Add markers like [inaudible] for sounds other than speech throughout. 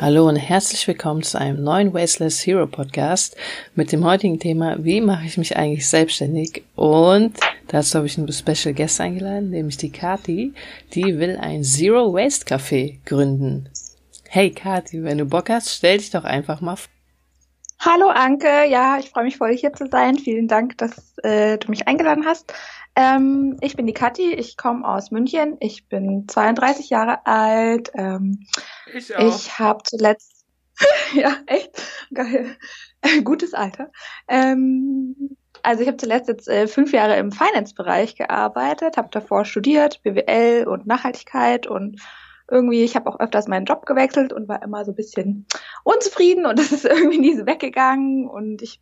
Hallo und herzlich willkommen zu einem neuen Wasteless Hero Podcast mit dem heutigen Thema, wie mache ich mich eigentlich selbstständig? Und dazu habe ich einen Special Guest eingeladen, nämlich die Kati, die will ein Zero Waste Café gründen. Hey Kati, wenn du Bock hast, stell dich doch einfach mal vor. Hallo Anke, ja, ich freue mich voll hier zu sein. Vielen Dank, dass äh, du mich eingeladen hast. Ähm, ich bin die Kathi, ich komme aus München, ich bin 32 Jahre alt. Ähm, ich auch. Ich habe zuletzt, [laughs] ja, echt, geil, [laughs] gutes Alter. Ähm, also ich habe zuletzt jetzt äh, fünf Jahre im Finance-Bereich gearbeitet, habe davor studiert, BWL und Nachhaltigkeit und irgendwie, ich habe auch öfters meinen Job gewechselt und war immer so ein bisschen unzufrieden und [laughs] das ist irgendwie nie so weggegangen und ich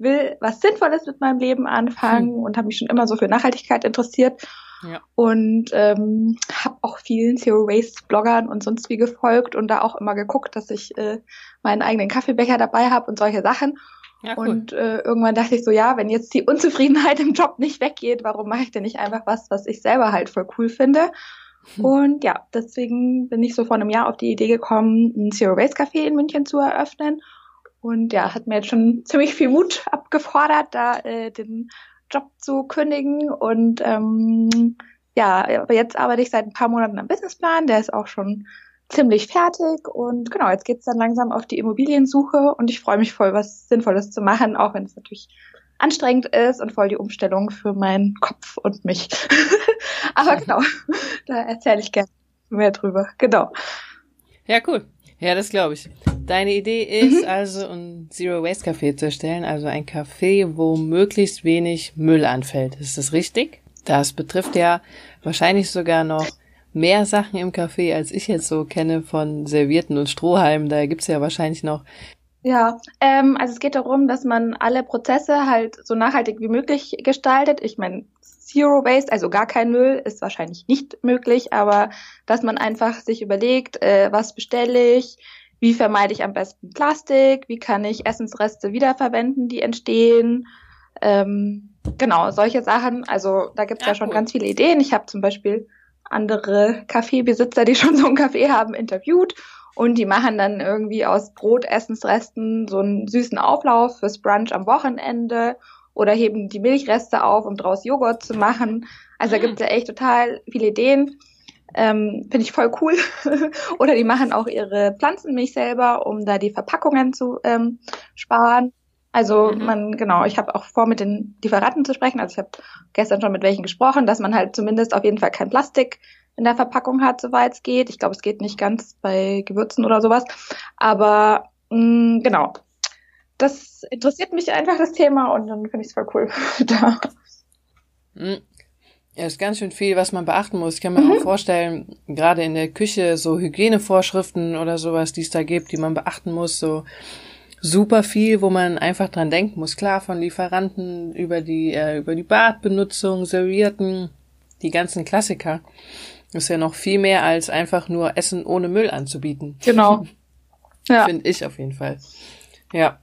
will was Sinnvolles mit meinem Leben anfangen hm. und habe mich schon immer so für Nachhaltigkeit interessiert ja. und ähm, habe auch vielen Zero Waste Bloggern und sonst wie gefolgt und da auch immer geguckt, dass ich äh, meinen eigenen Kaffeebecher dabei habe und solche Sachen. Ja, cool. Und äh, irgendwann dachte ich so, ja, wenn jetzt die Unzufriedenheit im Job nicht weggeht, warum mache ich denn nicht einfach was, was ich selber halt voll cool finde? Hm. Und ja, deswegen bin ich so vor einem Jahr auf die Idee gekommen, ein Zero Waste Café in München zu eröffnen und ja, hat mir jetzt schon ziemlich viel Mut abgefordert, da äh, den Job zu kündigen. Und ähm, ja, aber jetzt arbeite ich seit ein paar Monaten am Businessplan, der ist auch schon ziemlich fertig. Und genau, jetzt geht's dann langsam auf die Immobiliensuche und ich freue mich voll, was Sinnvolles zu machen, auch wenn es natürlich anstrengend ist und voll die Umstellung für meinen Kopf und mich. [laughs] aber genau, da erzähle ich gerne mehr drüber. Genau. Ja, cool. Ja, das glaube ich. Deine Idee ist mhm. also, ein Zero Waste Café zu erstellen, also ein Café, wo möglichst wenig Müll anfällt. Ist das richtig? Das betrifft ja wahrscheinlich sogar noch mehr Sachen im Café, als ich jetzt so kenne von Servierten und Strohhalmen. Da gibt's ja wahrscheinlich noch ja, ähm, also es geht darum, dass man alle Prozesse halt so nachhaltig wie möglich gestaltet. Ich meine, Zero Waste, also gar kein Müll, ist wahrscheinlich nicht möglich, aber dass man einfach sich überlegt, äh, was bestelle ich, wie vermeide ich am besten Plastik, wie kann ich Essensreste wiederverwenden, die entstehen. Ähm, genau, solche Sachen. Also da gibt's ja, ja schon cool. ganz viele Ideen. Ich habe zum Beispiel andere Kaffeebesitzer, die [laughs] schon so ein Kaffee haben, interviewt und die machen dann irgendwie aus Brotessensresten so einen süßen Auflauf fürs Brunch am Wochenende oder heben die Milchreste auf, um draus Joghurt zu machen. Also da gibt es ja echt total viele Ideen. Ähm, Finde ich voll cool. [laughs] oder die machen auch ihre Pflanzenmilch selber, um da die Verpackungen zu ähm, sparen. Also mhm. man, genau, ich habe auch vor, mit den Lieferanten zu sprechen. Also ich habe gestern schon mit welchen gesprochen, dass man halt zumindest auf jeden Fall kein Plastik in der Verpackung hat, soweit es geht. Ich glaube, es geht nicht ganz bei Gewürzen oder sowas. Aber mh, mm, genau, das interessiert mich einfach das Thema und dann finde ich es voll cool. [laughs] da. Hm. Ja, ist ganz schön viel, was man beachten muss. Ich kann mir mhm. auch vorstellen, gerade in der Küche so Hygienevorschriften oder sowas, die es da gibt, die man beachten muss, so super viel, wo man einfach dran denken muss. Klar, von Lieferanten über die, äh, über die Badbenutzung, Servierten, die ganzen Klassiker. ist ja noch viel mehr als einfach nur Essen ohne Müll anzubieten. Genau. [laughs] Ja. Finde ich auf jeden Fall. Ja.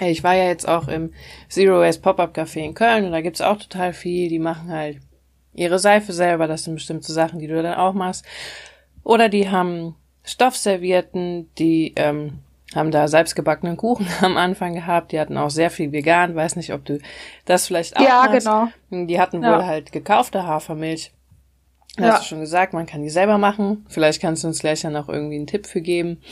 Ich war ja jetzt auch im Zero Waste Pop-Up Café in Köln und da gibt's auch total viel. Die machen halt ihre Seife selber. Das sind bestimmte Sachen, die du dann auch machst. Oder die haben Stoffservierten, die ähm, haben da selbstgebackenen Kuchen [laughs] am Anfang gehabt. Die hatten auch sehr viel vegan. Weiß nicht, ob du das vielleicht auch Ja, hast. genau. Die hatten ja. wohl halt gekaufte Hafermilch. Das ja. hast du schon gesagt, man kann die selber machen. Vielleicht kannst du uns gleich dann auch irgendwie einen Tipp für geben.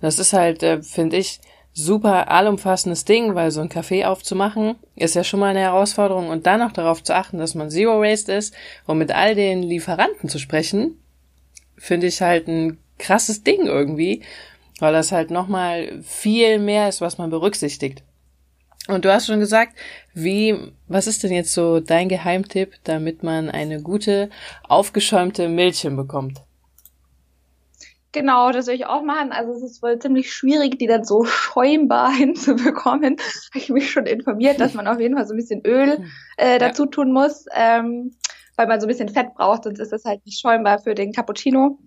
Das ist halt, äh, finde ich, super allumfassendes Ding, weil so ein Café aufzumachen ist ja schon mal eine Herausforderung und dann noch darauf zu achten, dass man Zero Waste ist und mit all den Lieferanten zu sprechen, finde ich halt ein krasses Ding irgendwie, weil das halt nochmal viel mehr ist, was man berücksichtigt. Und du hast schon gesagt, wie, was ist denn jetzt so dein Geheimtipp, damit man eine gute, aufgeschäumte Milch hinbekommt? Genau, das will ich auch machen. Also es ist wohl ziemlich schwierig, die dann so schäumbar [laughs] hinzubekommen. Habe ich mich schon informiert, dass man auf jeden Fall so ein bisschen Öl hm. äh, dazu tun muss, ähm, weil man so ein bisschen Fett braucht, sonst ist das halt nicht schäumbar für den Cappuccino.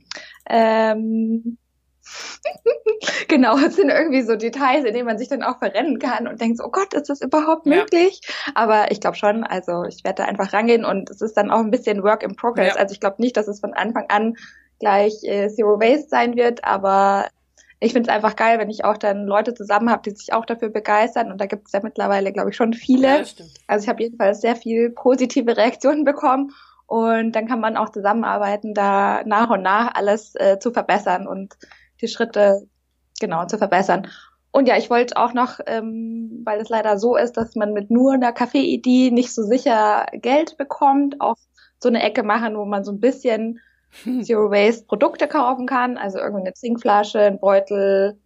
Ähm, [laughs] genau, es sind irgendwie so Details, in denen man sich dann auch verrennen kann und denkt, so, oh Gott, ist das überhaupt möglich? Ja. Aber ich glaube schon, also ich werde da einfach rangehen und es ist dann auch ein bisschen Work in Progress. Ja. Also ich glaube nicht, dass es von Anfang an gleich äh, Zero Waste sein wird, aber ich finde es einfach geil, wenn ich auch dann Leute zusammen habe, die sich auch dafür begeistern. Und da gibt es ja mittlerweile, glaube ich, schon viele. Ja, also ich habe jedenfalls sehr viel positive [laughs] Reaktionen bekommen. Und dann kann man auch zusammenarbeiten, da nach und nach alles äh, zu verbessern und die Schritte genau zu verbessern. Und ja, ich wollte auch noch, ähm, weil es leider so ist, dass man mit nur einer Kaffeeidee nicht so sicher Geld bekommt, auch so eine Ecke machen, wo man so ein bisschen [laughs] Zero Waste Produkte kaufen kann, also irgendwie eine Zinkflasche, ein Beutel,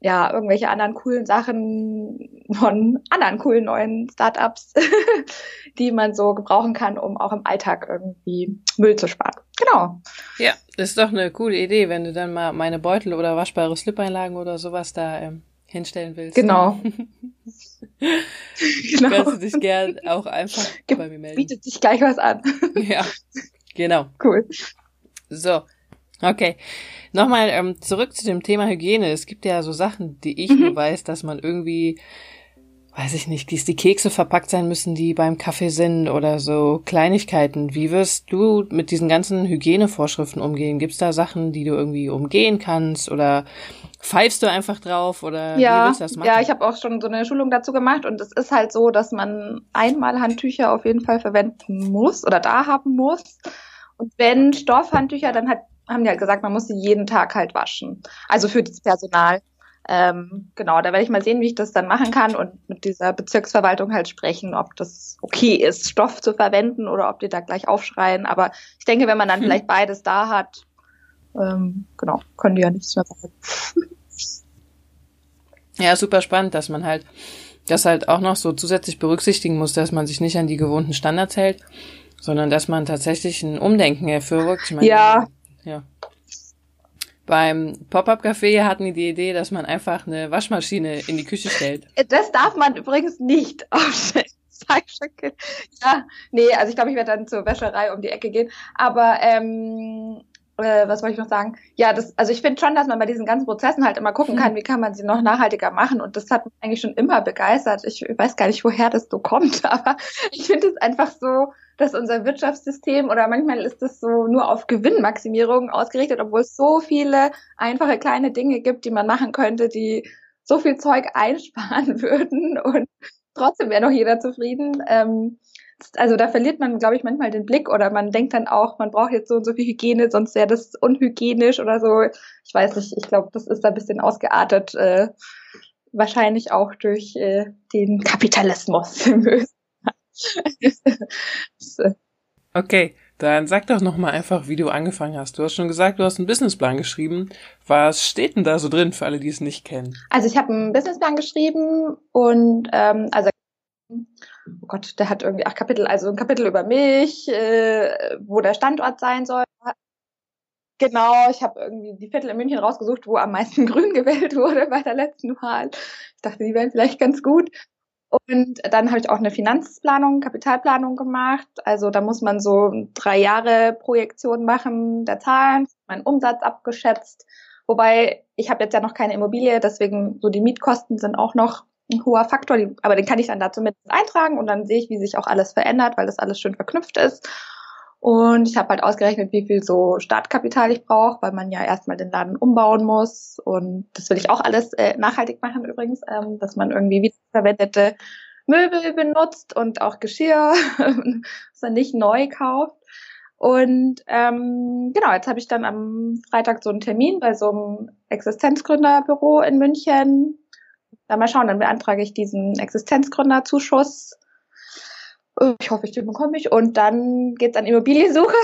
ja, irgendwelche anderen coolen Sachen von anderen coolen neuen Startups, [laughs] die man so gebrauchen kann, um auch im Alltag irgendwie Müll zu sparen. Genau. Ja, das ist doch eine coole Idee, wenn du dann mal meine Beutel oder waschbare Slip-Einlagen oder sowas da ähm, hinstellen willst. Genau. [laughs] genau. Kannst du dich gern auch einfach Ge bei mir melden. Bietet sich gleich was an. ja, genau. Cool. So, okay. Nochmal ähm, zurück zu dem Thema Hygiene. Es gibt ja so Sachen, die ich mhm. nur weiß, dass man irgendwie, weiß ich nicht, dass die Kekse verpackt sein müssen, die beim Kaffee sind oder so Kleinigkeiten. Wie wirst du mit diesen ganzen Hygienevorschriften umgehen? Gibt es da Sachen, die du irgendwie umgehen kannst oder pfeifst du einfach drauf oder ja, wie willst du das machen? Ja, ich habe auch schon so eine Schulung dazu gemacht und es ist halt so, dass man einmal Handtücher auf jeden Fall verwenden muss oder da haben muss. Und wenn Stoffhandtücher, dann hat, haben die halt gesagt, man muss sie jeden Tag halt waschen. Also für das Personal. Ähm, genau, da werde ich mal sehen, wie ich das dann machen kann und mit dieser Bezirksverwaltung halt sprechen, ob das okay ist, Stoff zu verwenden oder ob die da gleich aufschreien. Aber ich denke, wenn man dann hm. vielleicht beides da hat, ähm, genau, können die ja nichts mehr sagen. Ja, super spannend, dass man halt das halt auch noch so zusätzlich berücksichtigen muss, dass man sich nicht an die gewohnten Standards hält sondern dass man tatsächlich ein Umdenken hervorrückt. Ich meine, ja. Ja. Beim Pop-Up-Café hatten die die Idee, dass man einfach eine Waschmaschine in die Küche stellt. Das darf man übrigens nicht [laughs] aufstellen. Ja, nee, also ich glaube, ich werde dann zur Wäscherei um die Ecke gehen. Aber ähm, äh, was wollte ich noch sagen? Ja, das, also ich finde schon, dass man bei diesen ganzen Prozessen halt immer gucken kann, wie kann man sie noch nachhaltiger machen. Und das hat mich eigentlich schon immer begeistert. Ich weiß gar nicht, woher das so kommt, [laughs] aber ich finde es einfach so dass unser Wirtschaftssystem oder manchmal ist es so nur auf Gewinnmaximierung ausgerichtet, obwohl es so viele einfache kleine Dinge gibt, die man machen könnte, die so viel Zeug [laughs] einsparen würden und trotzdem wäre noch jeder zufrieden. Ähm, also da verliert man, glaube ich, manchmal den Blick oder man denkt dann auch, man braucht jetzt so und so viel Hygiene, sonst wäre das unhygienisch oder so. Ich weiß nicht, ich glaube, das ist da ein bisschen ausgeartet, äh, wahrscheinlich auch durch äh, den Kapitalismus. [laughs] [laughs] okay, dann sag doch noch mal einfach, wie du angefangen hast. Du hast schon gesagt, du hast einen Businessplan geschrieben. Was steht denn da so drin für alle, die es nicht kennen? Also ich habe einen Businessplan geschrieben und ähm, also oh Gott, der hat irgendwie acht Kapitel, also ein Kapitel über mich, äh, wo der Standort sein soll. Genau, ich habe irgendwie die Viertel in München rausgesucht, wo am meisten [laughs] Grün gewählt wurde bei der letzten Wahl. Ich dachte, die wären vielleicht ganz gut. Und dann habe ich auch eine Finanzplanung, Kapitalplanung gemacht. Also da muss man so drei Jahre Projektion machen der Zahlen, meinen Umsatz abgeschätzt. Wobei ich habe jetzt ja noch keine Immobilie, deswegen so die Mietkosten sind auch noch ein hoher Faktor, aber den kann ich dann da zumindest eintragen und dann sehe ich, wie sich auch alles verändert, weil das alles schön verknüpft ist. Und ich habe halt ausgerechnet, wie viel so Startkapital ich brauche, weil man ja erstmal den Laden umbauen muss. Und das will ich auch alles äh, nachhaltig machen übrigens, ähm, dass man irgendwie wiederverwendete Möbel benutzt und auch Geschirr, [laughs] was man nicht neu kauft. Und ähm, genau, jetzt habe ich dann am Freitag so einen Termin bei so einem Existenzgründerbüro in München. Dann mal schauen, dann beantrage ich diesen Existenzgründerzuschuss ich hoffe, ich den bekomme ich. Und dann geht's an Immobiliensuche.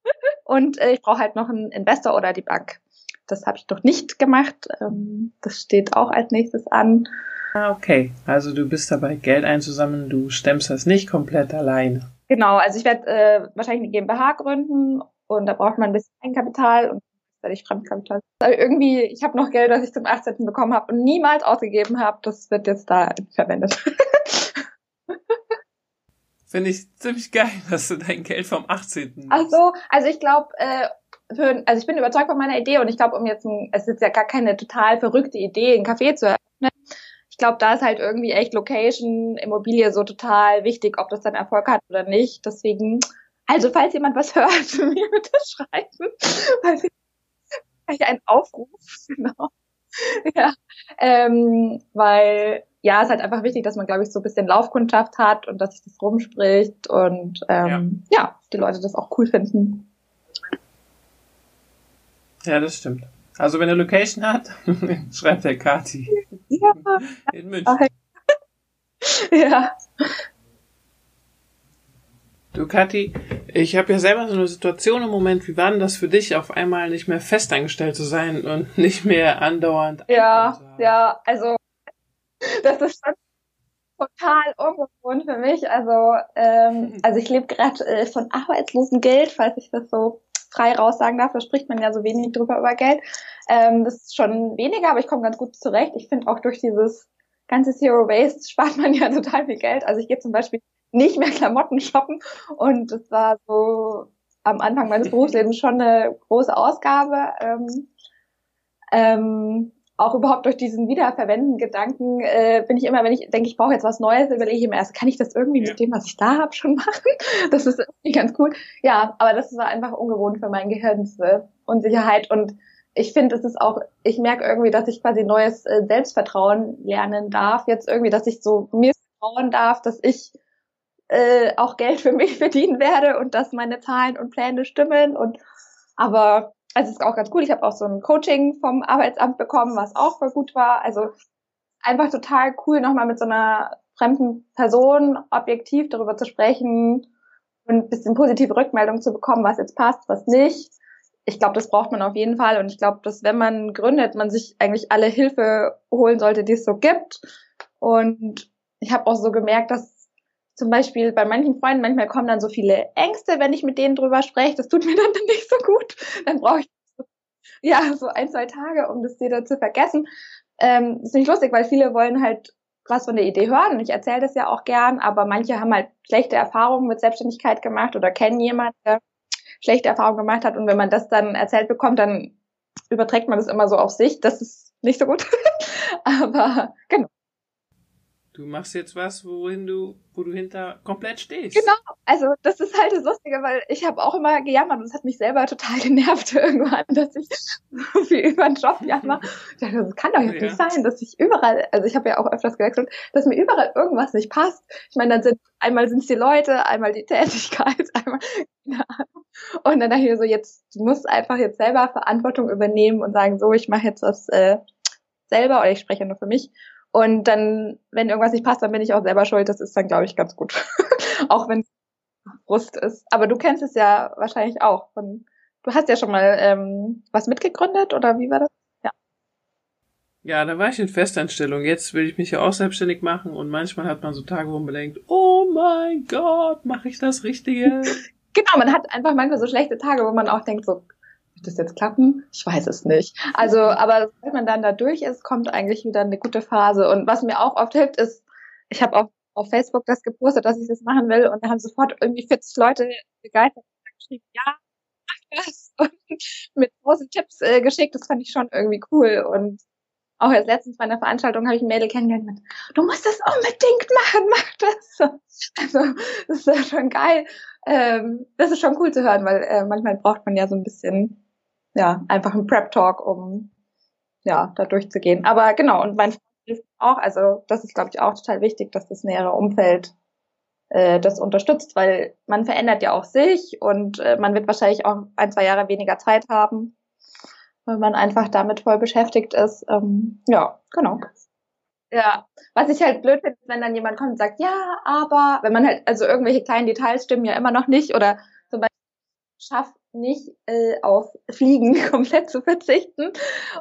[laughs] und äh, ich brauche halt noch einen Investor oder die Bank. Das habe ich noch nicht gemacht. Ähm, das steht auch als nächstes an. Ah, okay. Also du bist dabei, Geld einzusammeln. Du stemmst das nicht komplett alleine. Genau. Also ich werde äh, wahrscheinlich eine GmbH gründen und da braucht man ein bisschen Eigenkapital und werde ich Fremdkapital. Also irgendwie, ich habe noch Geld, das ich zum 18. bekommen habe und niemals ausgegeben habe. Das wird jetzt da verwendet. [laughs] Finde ich ziemlich geil, [laughs] dass du dein Geld vom 18. Ach so, also ich glaube, äh, für, also ich bin überzeugt von meiner Idee und ich glaube, um jetzt, ein, es ist ja gar keine total verrückte Idee, ein Café zu eröffnen. Ich glaube, da ist halt irgendwie echt Location, Immobilie so total wichtig, ob das dann Erfolg hat oder nicht. Deswegen, also falls jemand was [laughs] hört, mir bitte schreiben. Weil ich einen Aufruf, [laughs] genau. [laughs] ja, ähm, weil ja, es ist halt einfach wichtig, dass man, glaube ich, so ein bisschen Laufkundschaft hat und dass sich das rumspricht und ähm, ja. ja, die Leute das auch cool finden. Ja, das stimmt. Also wenn er Location hat, [laughs] schreibt der Kati. Ja. In München. [laughs] ja. Du, Kathi, ich habe ja selber so eine Situation im Moment. Wie war denn das für dich, auf einmal nicht mehr festangestellt zu sein und [laughs] nicht mehr andauernd? Ja, ja, also das ist schon total ungewohnt für mich. Also, ähm, [laughs] also ich lebe gerade äh, von Arbeitslosengeld, falls ich das so frei raussagen darf. Da spricht man ja so wenig drüber über Geld. Ähm, das ist schon weniger, aber ich komme ganz gut zurecht. Ich finde auch durch dieses ganze Zero Waste [laughs] spart man ja total viel Geld. Also ich gehe zum Beispiel nicht mehr Klamotten shoppen. Und das war so am Anfang meines Berufslebens schon eine große Ausgabe. Ähm, ähm, auch überhaupt durch diesen Wiederverwenden-Gedanken äh, bin ich immer, wenn ich denke, ich brauche jetzt was Neues, überlege ich mir erst, kann ich das irgendwie ja. mit dem, was ich da habe, schon machen? [laughs] Das ist irgendwie ganz cool. Ja, aber das war einfach ungewohnt für mein Gehirn, diese Unsicherheit. Und ich finde, es ist auch, ich merke irgendwie, dass ich quasi neues äh, Selbstvertrauen lernen darf. Jetzt irgendwie, dass ich so mir vertrauen darf, dass ich äh, auch Geld für mich [laughs] verdienen werde und dass meine Zahlen und Pläne stimmen. Und aber also es ist auch ganz cool. Ich habe auch so ein Coaching vom Arbeitsamt bekommen, was auch voll gut war. Also einfach total cool, nochmal mit so einer fremden Person objektiv darüber zu sprechen und ein bisschen positive Rückmeldung zu bekommen, was jetzt passt, was nicht. Ich glaube, das braucht man auf jeden Fall. Und ich glaube, dass wenn man gründet, man sich eigentlich alle Hilfe holen sollte, die es so gibt. Und ich habe auch so gemerkt, dass zum Beispiel bei manchen Freunden, manchmal kommen dann so viele Ängste, wenn ich mit denen drüber spreche. Das tut [laughs] mir dann nicht so gut. Dann brauche ich ja so ein, zwei Tage, um das wieder zu vergessen. Ähm, ist nicht lustig, weil viele wollen halt was von der Idee hören und ich erzähle das ja auch gern, aber manche haben halt schlechte Erfahrungen mit Selbstständigkeit gemacht oder kennen jemanden, der schlechte Erfahrungen gemacht hat und wenn man das dann erzählt bekommt, dann überträgt man das immer so auf sich. Das ist nicht so gut. [laughs] aber genau. Du machst jetzt was, wohin du, wo du hinter komplett stehst. Genau, also das ist halt das Lustige, weil ich habe auch immer gejammert und es hat mich selber total [laughs] genervt irgendwann, dass ich so viel über den Job jammer. Ich dachte, das kann doch jetzt ja. nicht sein, dass ich überall, also ich habe ja auch öfters gewechselt, dass mir überall irgendwas nicht passt. Ich meine, dann sind einmal sind es die Leute, einmal die Tätigkeit, [laughs] einmal keine Ahnung. Und dann dachte ich mir so, jetzt du musst einfach jetzt selber Verantwortung übernehmen und sagen, so, ich mache jetzt was äh, selber oder ich spreche nur für mich und dann, wenn irgendwas nicht passt, dann bin ich auch selber schuld. Das ist dann, glaube ich, ganz gut. [laughs] auch wenn es Brust ist. Aber du kennst es ja wahrscheinlich auch. Von, du hast ja schon mal ähm, was mitgegründet oder wie war das? Ja. Ja, da war ich in Festanstellung. Jetzt will ich mich ja auch selbstständig machen und manchmal hat man so Tage, wo man denkt, oh mein Gott, mache ich das Richtige? [laughs] genau, man hat einfach manchmal so schlechte Tage, wo man auch denkt, so, das jetzt klappen? Ich weiß es nicht. Also, aber wenn man dann da durch ist, kommt eigentlich wieder eine gute Phase. Und was mir auch oft hilft, ist, ich habe auf, auf Facebook das gepostet, dass ich das machen will und da haben sofort irgendwie 40 Leute begeistert geschrieben, ja, mach das [laughs] und mit großen Tipps äh, geschickt. Das fand ich schon irgendwie cool. Und auch jetzt letztens bei einer Veranstaltung habe ich ein Mädel kennengelernt du musst das unbedingt machen, [laughs] mach das. Also, das ist ja schon geil. Ähm, das ist schon cool zu hören, weil äh, manchmal braucht man ja so ein bisschen ja, einfach ein Prep-Talk, um ja, da durchzugehen. Aber genau, und mein Freund hilft auch, also das ist, glaube ich, auch total wichtig, dass das nähere Umfeld äh, das unterstützt, weil man verändert ja auch sich und äh, man wird wahrscheinlich auch ein, zwei Jahre weniger Zeit haben, weil man einfach damit voll beschäftigt ist. Ähm, ja, genau. Ja, was ich halt blöd finde, wenn dann jemand kommt und sagt, ja, aber, wenn man halt, also irgendwelche kleinen Details stimmen ja immer noch nicht oder zum Beispiel schafft nicht äh, auf Fliegen [laughs] komplett zu verzichten.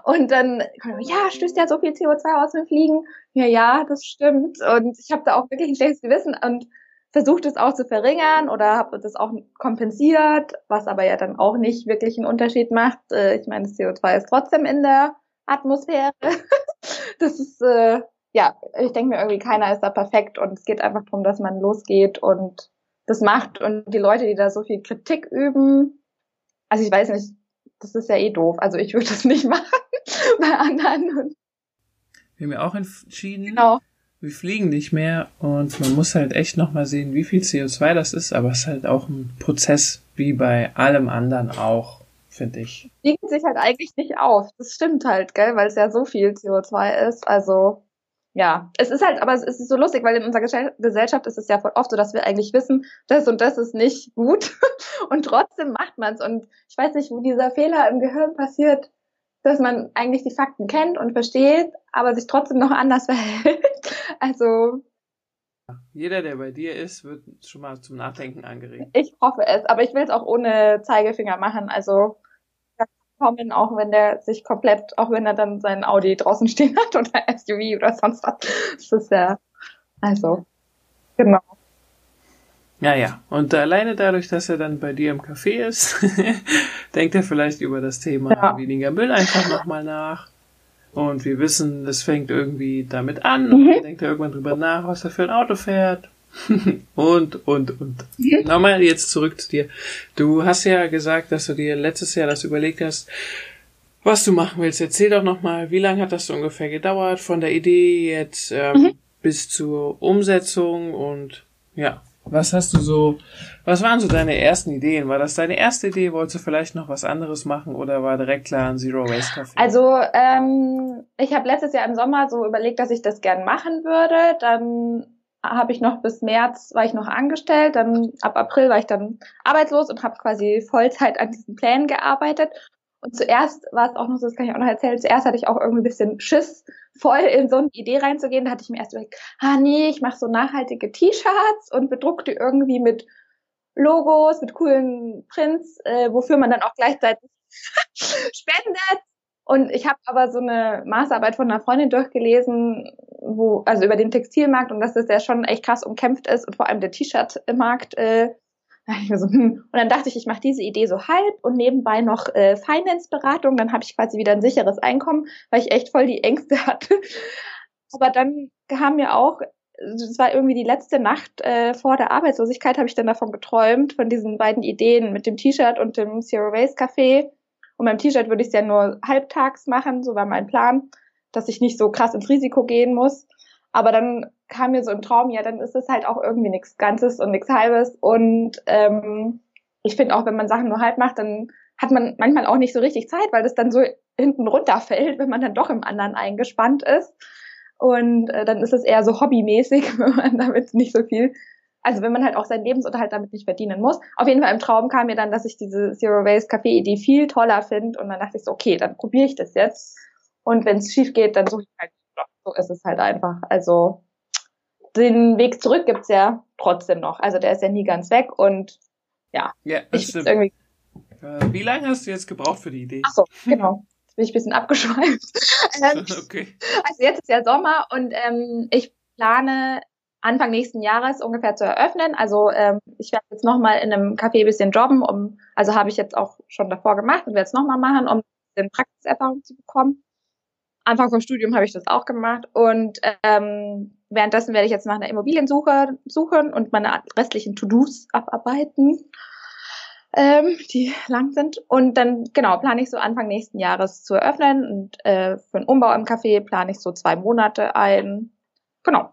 Und dann, ja, stößt ja so viel CO2 aus dem Fliegen. Ja, ja, das stimmt. Und ich habe da auch wirklich ein schlechtes Gewissen und versucht es auch zu verringern oder habe das auch kompensiert, was aber ja dann auch nicht wirklich einen Unterschied macht. Äh, ich meine, das CO2 ist trotzdem in der Atmosphäre. [laughs] das ist, äh, ja, ich denke mir irgendwie, keiner ist da perfekt und es geht einfach darum, dass man losgeht und das macht und die Leute, die da so viel Kritik üben, also ich weiß nicht, das ist ja eh doof. Also ich würde das nicht [laughs] machen bei anderen. Wir haben ja auch entschieden, genau. wir fliegen nicht mehr und man muss halt echt nochmal sehen, wie viel CO2 das ist, aber es ist halt auch ein Prozess, wie bei allem anderen auch. finde ich. Wiegen sich halt eigentlich nicht auf. Das stimmt halt, gell, weil es ja so viel CO2 ist. Also ja, es ist halt, aber es ist so lustig, weil in unserer Gesellschaft ist es ja voll oft so, dass wir eigentlich wissen, das und das ist nicht gut [laughs] und trotzdem macht man es. Und ich weiß nicht, wo dieser Fehler im Gehirn passiert, dass man eigentlich die Fakten kennt und versteht, aber sich trotzdem noch anders [laughs] verhält. Also jeder, der bei dir ist, wird schon mal zum Nachdenken angeregt. Ich hoffe es, aber ich will es auch ohne Zeigefinger machen. Also kommen, auch wenn der sich komplett, auch wenn er dann seinen Audi draußen [laughs] stehen hat oder SUV oder sonst was. Das ist ja, also, genau. Ja, ja. Und alleine dadurch, dass er dann bei dir im Café ist, [laughs] denkt er vielleicht über das Thema ja. weniger Müll einfach nochmal nach. Und wir wissen, es fängt irgendwie damit an. Und dann denkt er irgendwann drüber nach, was er für ein Auto fährt. [laughs] und, und, und. Mhm. Nochmal jetzt zurück zu dir. Du hast ja gesagt, dass du dir letztes Jahr das überlegt hast, was du machen willst. Erzähl doch nochmal, wie lange hat das ungefähr gedauert von der Idee jetzt ähm, mhm. bis zur Umsetzung und ja, was hast du so, was waren so deine ersten Ideen? War das deine erste Idee? Wolltest du vielleicht noch was anderes machen oder war direkt klar ein Zero Waste Café? Also ähm, ich habe letztes Jahr im Sommer so überlegt, dass ich das gern machen würde. Dann habe ich noch bis März war ich noch angestellt, dann ab April war ich dann arbeitslos und habe quasi Vollzeit an diesen Plänen gearbeitet. Und zuerst war es auch noch so, das kann ich auch noch erzählen, zuerst hatte ich auch irgendwie ein bisschen Schiss, voll in so eine Idee reinzugehen. Da hatte ich mir erst überlegt, ah nee, ich mache so nachhaltige T-Shirts und bedruck die irgendwie mit Logos, mit coolen Prints, äh, wofür man dann auch gleichzeitig [laughs] spendet. Und ich habe aber so eine Maßarbeit von einer Freundin durchgelesen, wo, also über den Textilmarkt und dass das ja schon echt krass umkämpft ist und vor allem der T-Shirt-Markt. Äh, so, hm. Und dann dachte ich, ich mache diese Idee so halb und nebenbei noch äh, Finance-Beratung. Dann habe ich quasi wieder ein sicheres Einkommen, weil ich echt voll die Ängste hatte. Aber dann kam mir auch, es war irgendwie die letzte Nacht äh, vor der Arbeitslosigkeit, habe ich dann davon geträumt, von diesen beiden Ideen mit dem T-Shirt und dem Zero Waste Café. Und beim T-Shirt würde ich es ja nur halbtags machen, so war mein Plan, dass ich nicht so krass ins Risiko gehen muss. Aber dann kam mir so im Traum, ja, dann ist es halt auch irgendwie nichts Ganzes und nichts Halbes. Und ähm, ich finde auch, wenn man Sachen nur halb macht, dann hat man manchmal auch nicht so richtig Zeit, weil das dann so hinten runterfällt, wenn man dann doch im anderen eingespannt ist. Und äh, dann ist es eher so hobbymäßig, [laughs] wenn man damit nicht so viel also wenn man halt auch seinen Lebensunterhalt damit nicht verdienen muss. Auf jeden Fall im Traum kam mir dann, dass ich diese Zero Waste Café Idee viel toller finde und dann dachte ich so, okay, dann probiere ich das jetzt und wenn es schief geht, dann suche ich halt so ist es halt einfach. Also den Weg zurück gibt's ja trotzdem noch. Also der ist ja nie ganz weg und ja, ja das ich stimmt. irgendwie äh, wie lange hast du jetzt gebraucht für die Idee? Ach so, genau. Jetzt bin ich ein bisschen abgeschweift. [laughs] Ähm, okay. Also jetzt ist ja Sommer und ähm, ich plane Anfang nächsten Jahres ungefähr zu eröffnen. Also ähm, ich werde jetzt nochmal in einem Café ein bisschen jobben, um, also habe ich jetzt auch schon davor gemacht und werde es nochmal machen, um den Praxiserfahrung zu bekommen. Anfang vom Studium habe ich das auch gemacht und ähm, währenddessen werde ich jetzt nach einer Immobiliensuche suchen und meine restlichen To-Dos abarbeiten, ähm, die lang sind. Und dann, genau, plane ich so Anfang nächsten Jahres zu eröffnen und äh, für einen Umbau im Café plane ich so zwei Monate ein. Genau.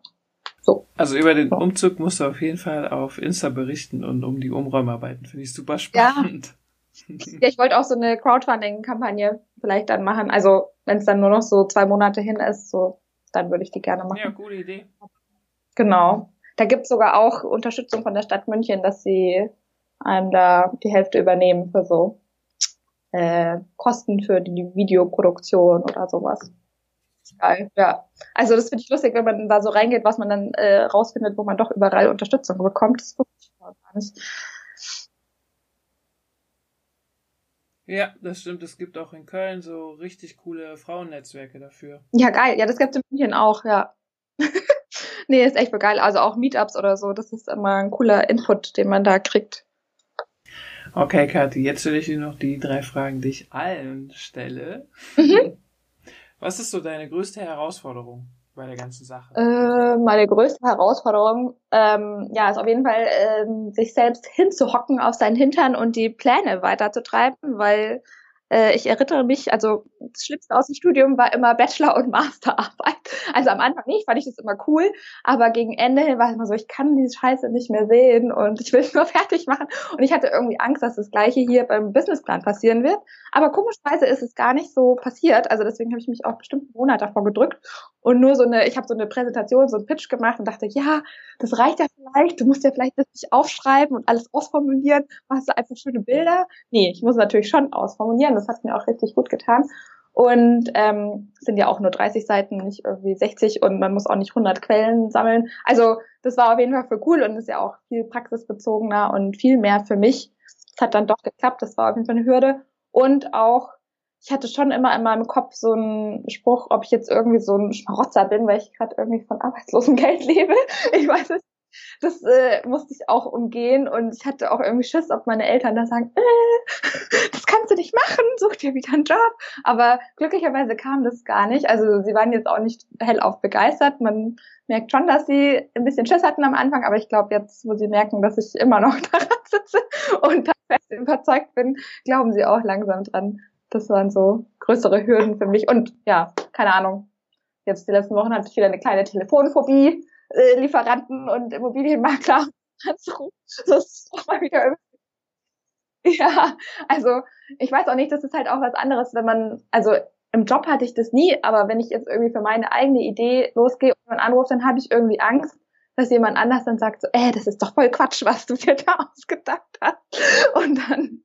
So. Also über den Umzug musst du auf jeden Fall auf Insta berichten und um die Umräumarbeiten. Finde ich super spannend. Ja. ja, ich wollte auch so eine Crowdfunding-Kampagne vielleicht dann machen. Also wenn es dann nur noch so zwei Monate hin ist, so dann würde ich die gerne machen. Ja, gute Idee. Genau. Da gibt's sogar auch Unterstützung von der Stadt München, dass sie einem da die Hälfte übernehmen für so äh, Kosten für die Videoproduktion oder sowas geil, ja. Also das finde ich lustig, wenn man da so reingeht, was man dann äh, rausfindet, wo man doch überall Unterstützung bekommt. Das wusste ich gar nicht. Ja, das stimmt. Es gibt auch in Köln so richtig coole Frauennetzwerke dafür. Ja, geil. Ja, das gibt's in München auch, ja. [laughs] nee, ist echt geil. Also auch Meetups oder so, das ist immer ein cooler Input, den man da kriegt. Okay, Kathi, jetzt stelle ich dir noch die drei Fragen, die ich allen stelle. Mhm. Was ist so deine größte Herausforderung bei der ganzen Sache? Äh, meine größte Herausforderung, ähm, ja, ist auf jeden Fall, ähm, sich selbst hinzuhocken auf seinen Hintern und die Pläne weiterzutreiben, weil äh, ich erinnere mich, also das Schlimmste aus dem Studium war immer Bachelor- und Masterarbeit. Also am Anfang nicht, fand ich das immer cool, aber gegen Ende hin war es immer so, ich kann diese Scheiße nicht mehr sehen und ich will es nur [laughs] fertig machen. Und ich hatte irgendwie Angst, dass das Gleiche hier beim Businessplan passieren wird. Aber komischerweise ist es gar nicht so passiert. Also deswegen habe ich mich auch bestimmt einen Monat davor gedrückt und nur so eine, ich habe so eine Präsentation, so einen Pitch gemacht und dachte, ja, das reicht ja vielleicht, du musst ja vielleicht das nicht aufschreiben und alles ausformulieren, machst du einfach schöne Bilder. Nee, ich muss natürlich schon ausformulieren, das hat mir auch richtig gut getan. Und ähm, sind ja auch nur 30 Seiten, nicht irgendwie 60 und man muss auch nicht 100 Quellen sammeln. Also das war auf jeden Fall für cool und ist ja auch viel praxisbezogener und viel mehr für mich. Es hat dann doch geklappt, das war auf jeden Fall eine Hürde. Und auch, ich hatte schon immer in meinem Kopf so einen Spruch, ob ich jetzt irgendwie so ein Schmarotzer bin, weil ich gerade irgendwie von Arbeitslosengeld [laughs] lebe. Ich weiß es das äh, musste ich auch umgehen und ich hatte auch irgendwie Schiss, ob meine Eltern da sagen, äh, das kannst du nicht machen, such dir wieder einen Job. Aber glücklicherweise kam das gar nicht. Also sie waren jetzt auch nicht hellauf begeistert. Man merkt schon, dass sie ein bisschen Schiss hatten am Anfang, aber ich glaube jetzt, wo sie merken, dass ich immer noch [laughs] daran sitze und da fest überzeugt bin, glauben sie auch langsam dran. Das waren so größere Hürden für mich. Und ja, keine Ahnung. Jetzt die letzten Wochen hatte ich wieder eine kleine Telefonphobie äh, Lieferanten und Immobilienmakler [laughs] anzurufen. Das ist auch mal wieder ja, also ich weiß auch nicht, das ist halt auch was anderes, wenn man, also im Job hatte ich das nie, aber wenn ich jetzt irgendwie für meine eigene Idee losgehe und man anruft, dann habe ich irgendwie Angst, dass jemand anders dann sagt so, äh, das ist doch voll Quatsch, was du dir [laughs] da ausgedacht hast. Und dann,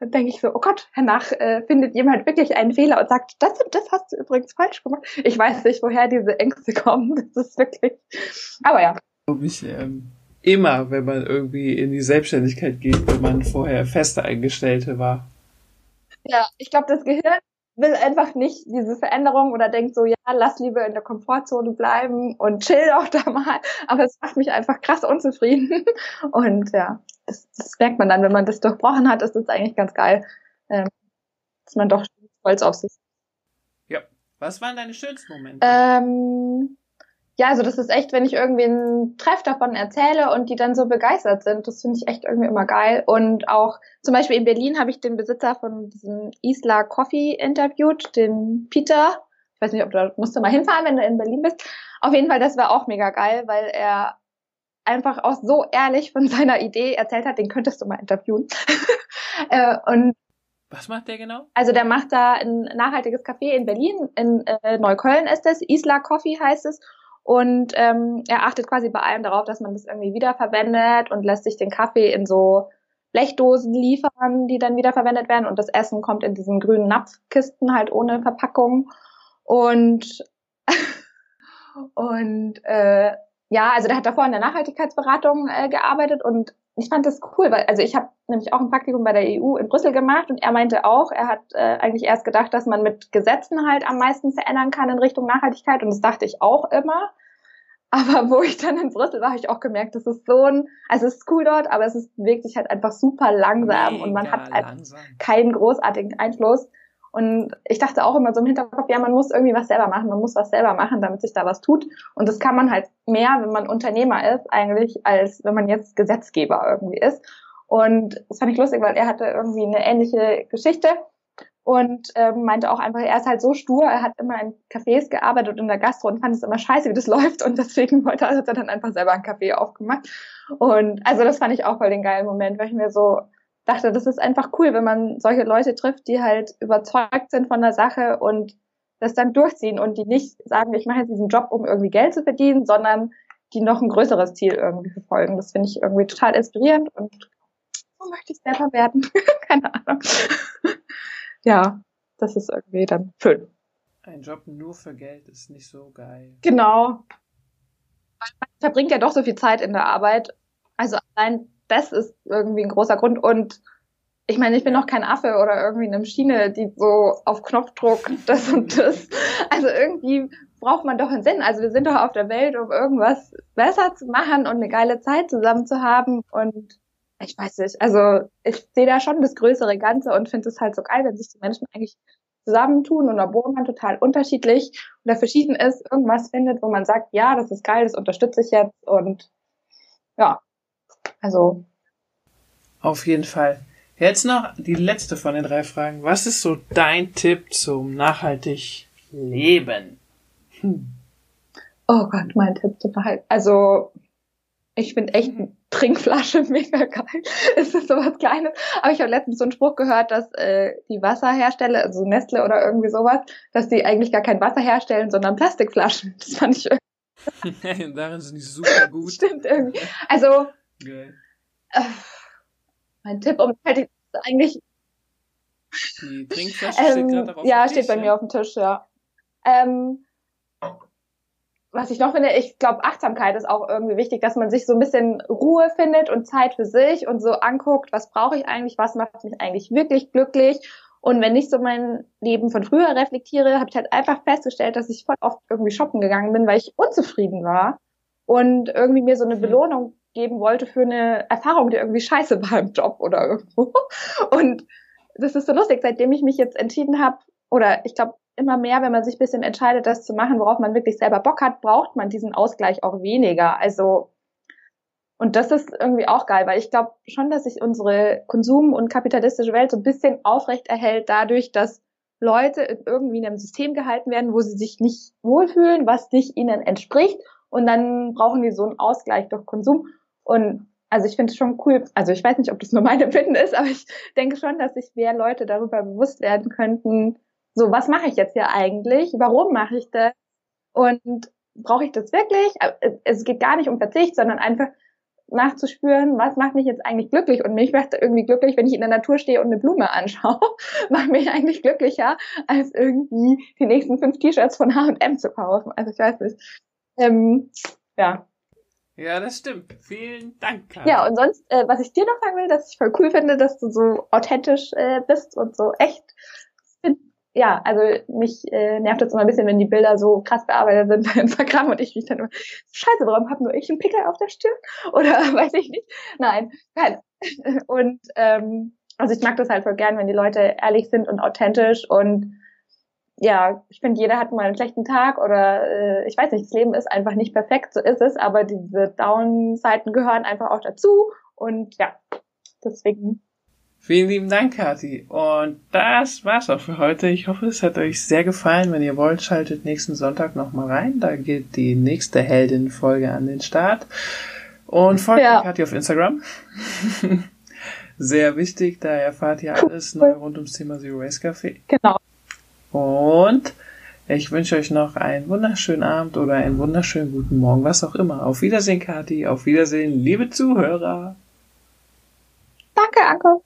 dann denke ich so, oh Gott, danach äh, findet jemand wirklich einen Fehler und sagt, das und das hast du übrigens falsch gemacht. Ich weiß nicht, woher diese Ängste kommen. [laughs] Das ist wirklich, aber ja. Ich, ähm, immer, wenn man irgendwie in die Selbstständigkeit geht, wenn man vorher feste Eingestellte war. Ja, ich glaube, das Gehirn will einfach nicht diese Veränderung oder denkt so, ja, lass lieber in der Komfortzone bleiben und chill auch da mal. Aber es macht mich einfach krass unzufrieden. [laughs] Und ja, das, das merkt man dann, wenn man das durchbrochen hat, ist das eigentlich ganz geil, ähm, dass man doch stolz auf sich. Ja. Was waren deine schönsten Momente? Ähm, ja, also das ist echt, wenn ich irgendwie einen Treff davon erzähle und die dann so begeistert sind, das finde ich echt irgendwie immer geil. Und auch zum Beispiel in Berlin habe ich den Besitzer von diesem Isla Coffee interviewt, den Peter. Ich weiß nicht, ob du musst du mal hinfahren, wenn du in Berlin bist. Auf jeden Fall, das war auch mega geil, weil er einfach auch so ehrlich von [laughs] seiner Idee erzählt hat, den könntest du mal interviewen. [laughs] äh, und was macht der genau? Also der macht da ein nachhaltiges Café in Berlin, in äh, Neukölln ist es, Isla Coffee heißt es. Und ähm, er achtet quasi bei allem darauf, dass man das irgendwie wiederverwendet und lässt sich den Kaffee in so Blechdosen liefern, die dann wiederverwendet werden. Und das Essen kommt in diesen grünen Napfkisten halt ohne Verpackung. Und [laughs] und äh, ja, also der hat davor in der Nachhaltigkeitsberatung äh, gearbeitet und ich fand das cool, weil also ich habe nämlich auch ein Praktikum bei der EU in Brüssel gemacht und er meinte auch, er hat äh, eigentlich erst gedacht, dass man mit Gesetzen halt am meisten verändern kann in Richtung Nachhaltigkeit und das dachte ich auch immer. Aber wo ich dann in Brüssel war, habe ich auch gemerkt, das ist so ein, also es ist cool dort, aber es ist, bewegt sich halt einfach super langsam Mega und man hat halt keinen großartigen Einfluss. Und ich dachte auch immer so im Hinterkopf, ja, man muss irgendwie was selber machen, man muss was selber machen, damit sich da was tut. Und das kann man halt mehr, wenn man Unternehmer ist, eigentlich, als wenn man jetzt Gesetzgeber irgendwie ist. Und das fand ich lustig, weil er hatte irgendwie eine ähnliche Geschichte und ähm, meinte auch einfach, er ist halt so stur, er hat immer in Cafés gearbeitet und in der Gastro und fand es immer scheiße, wie das [laughs] läuft und deswegen wollte er, hat er dann einfach selber ein Café aufgemacht. Und also das fand ich auch voll den geilen Moment, weil ich mir so dachte, das ist einfach cool, wenn man solche Leute trifft, die halt überzeugt sind von der Sache und das dann durchziehen und die nicht sagen, ich mache jetzt diesen Job, um irgendwie Geld zu verdienen, sondern die noch ein größeres Ziel irgendwie verfolgen. Das finde ich irgendwie total inspirierend und so möchte ich selber werden. [laughs] Keine Ahnung. [laughs] ja, das ist irgendwie dann schön. Ein Job nur für Geld ist nicht so geil. Genau. Man verbringt ja doch so viel Zeit in der Arbeit. Also allein das ist irgendwie ein großer Grund. Und ich meine, ich bin noch kein Affe oder irgendwie eine Maschine, die so auf Knopfdruck [laughs] das und das. Also irgendwie braucht man doch einen Sinn. Also wir sind doch auf der Welt, um irgendwas besser zu machen und eine geile Zeit zusammen zu haben. Und ich weiß nicht, also ich sehe da schon das größere Ganze und finde es halt so geil, wenn sich die Menschen eigentlich zusammentun und obwohl man total unterschiedlich oder verschieden ist, irgendwas findet, wo man sagt, ja, das ist geil, das unterstütze ich jetzt und ja, also. Auf jeden Fall. Jetzt noch die letzte von den drei Fragen. Was ist so dein Tipp zum nachhaltig Leben? Hm. Oh Gott, mein Tipp zu verhalten. Also, ich finde echt eine Trinkflasche [laughs] mega geil. es ist sowas Kleines. Aber ich habe letztens so einen Spruch gehört, dass äh, die Wasserhersteller, also Nestle oder irgendwie sowas, dass die eigentlich gar kein Wasser herstellen, sondern Plastikflaschen. Das fand ich. [laughs] Darin sind die super gut. [laughs] Stimmt irgendwie. Also, äh, mein Tipp, um halt die, eigentlich. Die Trinkflasche ähm, steht gerade auf Ja, Tisch, steht bei ja? mir auf dem Tisch, ja. Ähm, was ich noch finde, ich glaube, Achtsamkeit ist auch irgendwie wichtig, dass man sich so ein bisschen Ruhe findet und Zeit für sich und so anguckt, was brauche ich eigentlich, was macht mich eigentlich wirklich glücklich. Und wenn ich so mein Leben von früher reflektiere, habe ich halt einfach festgestellt, dass ich voll oft irgendwie shoppen gegangen bin, weil ich unzufrieden war und irgendwie mir so eine mhm. Belohnung geben wollte für eine Erfahrung, die irgendwie scheiße war im Job oder irgendwo. [laughs] Und das ist so lustig, seitdem ich mich jetzt entschieden habe, oder ich glaube, immer mehr, wenn man sich bisschen entscheidet, das zu machen, worauf man wirklich selber Bock hat, braucht man diesen Ausgleich auch weniger. Also, und das ist irgendwie auch geil, weil ich glaube schon, dass sich unsere Konsum- und kapitalistische Welt so ein bisschen aufrecht erhält dadurch, dass Leute irgendwie in einem System gehalten werden, wo sie sich nicht wohlfühlen, was nicht ihnen entspricht. Und dann brauchen die so einen Ausgleich durch Konsum. Und also ich finde es schon cool, also ich weiß nicht, ob das nur meine Empfinden ist, aber ich denke schon, dass sich mehr Leute darüber bewusst werden könnten, so, was mache ich jetzt hier eigentlich? Warum mache ich das? Und brauche ich das wirklich? Äh, es geht gar nicht um Verzicht, sondern einfach nachzuspüren, was macht mich jetzt eigentlich glücklich? Und mich macht irgendwie glücklich, wenn ich in der Natur stehe und eine Blume anschaue, [laughs] macht mich eigentlich glücklicher, als irgendwie die nächsten fünf T-Shirts von H&M zu kaufen. Also ich weiß nicht. Ähm, ja. Ja, das stimmt. Vielen Dank. Karin. Ja, und sonst, äh, was ich dir noch sagen will, dass ich voll cool finde, dass du so authentisch äh, bist und so echt ja, also mich äh, nervt das immer ein bisschen, wenn die Bilder so krass bearbeitet sind bei Instagram und ich mich dann immer, scheiße, warum habe nur ich einen Pickel auf der Stirn? [laughs] Oder weiß ich nicht. Nein, kein. [laughs] Und ähm, also ich mag das halt voll gern, wenn die Leute ehrlich sind und authentisch und ja, ich finde, jeder hat mal einen schlechten Tag oder äh, ich weiß nicht, das Leben ist einfach nicht perfekt, so ist es, aber diese Down-Seiten gehören einfach auch dazu und ja, deswegen Vielen lieben Dank, Kathi. Und das war's auch für heute. Ich hoffe, es hat euch sehr gefallen. Wenn ihr wollt, schaltet nächsten Sonntag nochmal rein. Da geht die nächste Heldin-Folge an den Start. Und folgt ja. Kathi auf Instagram. [laughs] sehr wichtig, da erfahrt ihr alles neu rund ums Thema Zero Waste Café. Genau. Und ich wünsche euch noch einen wunderschönen Abend oder einen wunderschönen guten Morgen, was auch immer. Auf Wiedersehen, Kathi. Auf Wiedersehen, liebe Zuhörer. Danke, Anko.